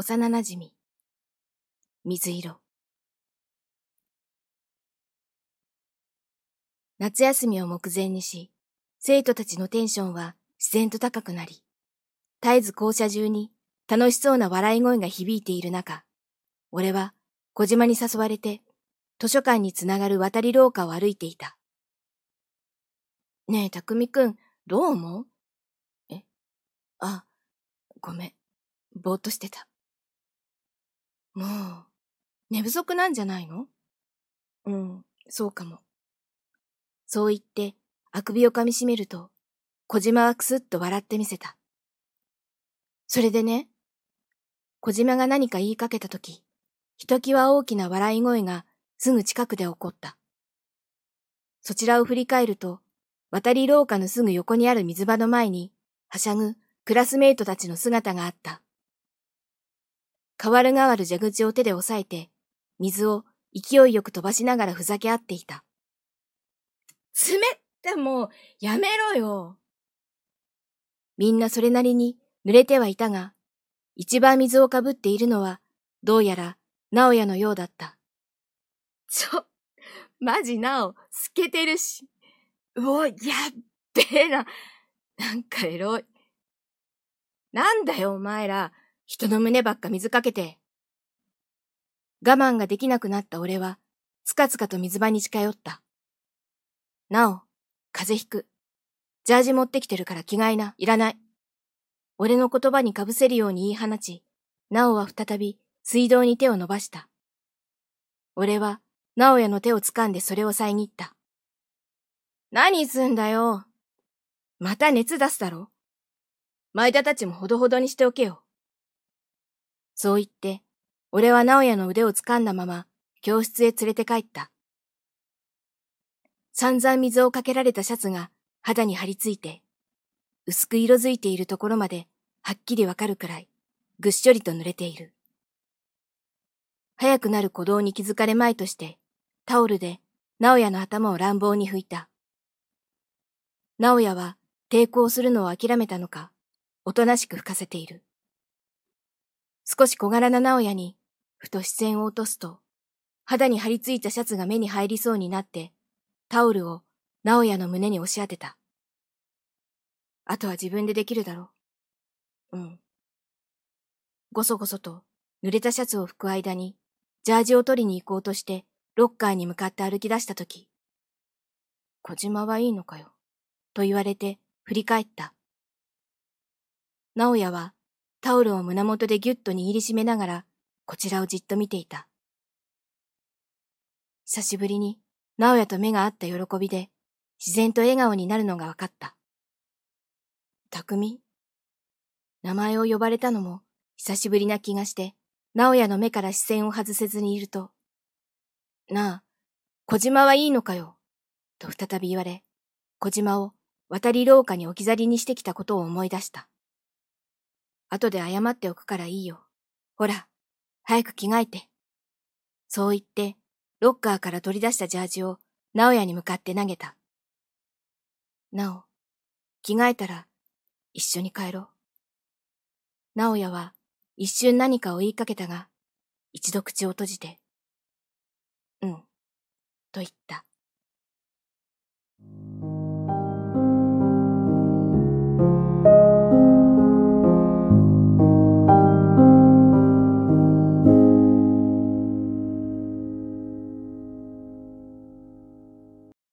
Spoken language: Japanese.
幼なじみ。水色。夏休みを目前にし、生徒たちのテンションは自然と高くなり、絶えず校舎中に楽しそうな笑い声が響いている中、俺は小島に誘われて図書館につながる渡り廊下を歩いていた。ねえ、たくみくん、どう思う？え？あ、ごめん。ぼーっとしてた。もう、寝不足なんじゃないの？うん、そうかも。そう言って、あくびをかみしめると、小島はくすっと笑ってみせた。それでね、小島が何か言いかけたとき、ひときわ大きな笑い声がすぐ近くで起こった。そちらを振り返ると、渡り廊下のすぐ横にある水場の前に、はしゃぐクラスメイトたちの姿があった。変わる変わる蛇口を手で押さえて、水を勢いよく飛ばしながらふざけ合っていた。冷ってもう、やめろよ。みんなそれなりに濡れてはいたが、一番水をかぶっているのは、どうやら、直哉のようだった。ちょ、マジなお、透けてるし。うお、やっべえな。なんかエロい。なんだよ、お前ら。人の胸ばっか水かけて。我慢ができなくなった俺は、つかつかと水場に近寄った。なお、風邪ひく。ジャージ持ってきてるから着替えな、いらない。俺の言葉にかぶせるように言い放ち、なおは再び水道に手を伸ばした。俺は、直哉の手を掴んでそれを遮った。何すんだよ。また熱出すだろ。前田たちもほどほどにしておけよ。そう言って、俺は直哉の腕を掴んだまま、教室へ連れて帰った。散々水をかけられたシャツが肌に張り付いて、薄く色づいているところまではっきりわかるくらい、ぐっしょりと濡れている。早くなる鼓動に気づかれまいとして、タオルで直哉の頭を乱暴に拭いた。直哉は抵抗するのを諦めたのか、おとなしく拭かせている。少し小柄な直哉に、ふと視線を落とすと、肌に張り付いたシャツが目に入りそうになって、タオルを直哉の胸に押し当てた。あとは自分でできるだろう。うん。ごそごそと濡れたシャツを拭く間に、ジャージを取りに行こうとして、ロッカーに向かって歩き出したとき、小島はいいのかよ、と言われて振り返った。直哉はタオルを胸元でぎゅっと握りしめながら、こちらをじっと見ていた。久しぶりに直哉と目が合った喜びで、自然と笑顔になるのが分かった。匠名前を呼ばれたのも久しぶりな気がして、直哉の目から視線を外せずにいると、なあ、小島はいいのかよ、と再び言われ、小島を渡り廊下に置き去りにしてきたことを思い出した。後で謝っておくからいいよ。ほら、早く着替えて。そう言って、ロッカーから取り出したジャージを直哉に向かって投げた。なお、着替えたら一緒に帰ろう。直哉は一瞬何かを言いかけたが、一度口を閉じて、うん、と言った。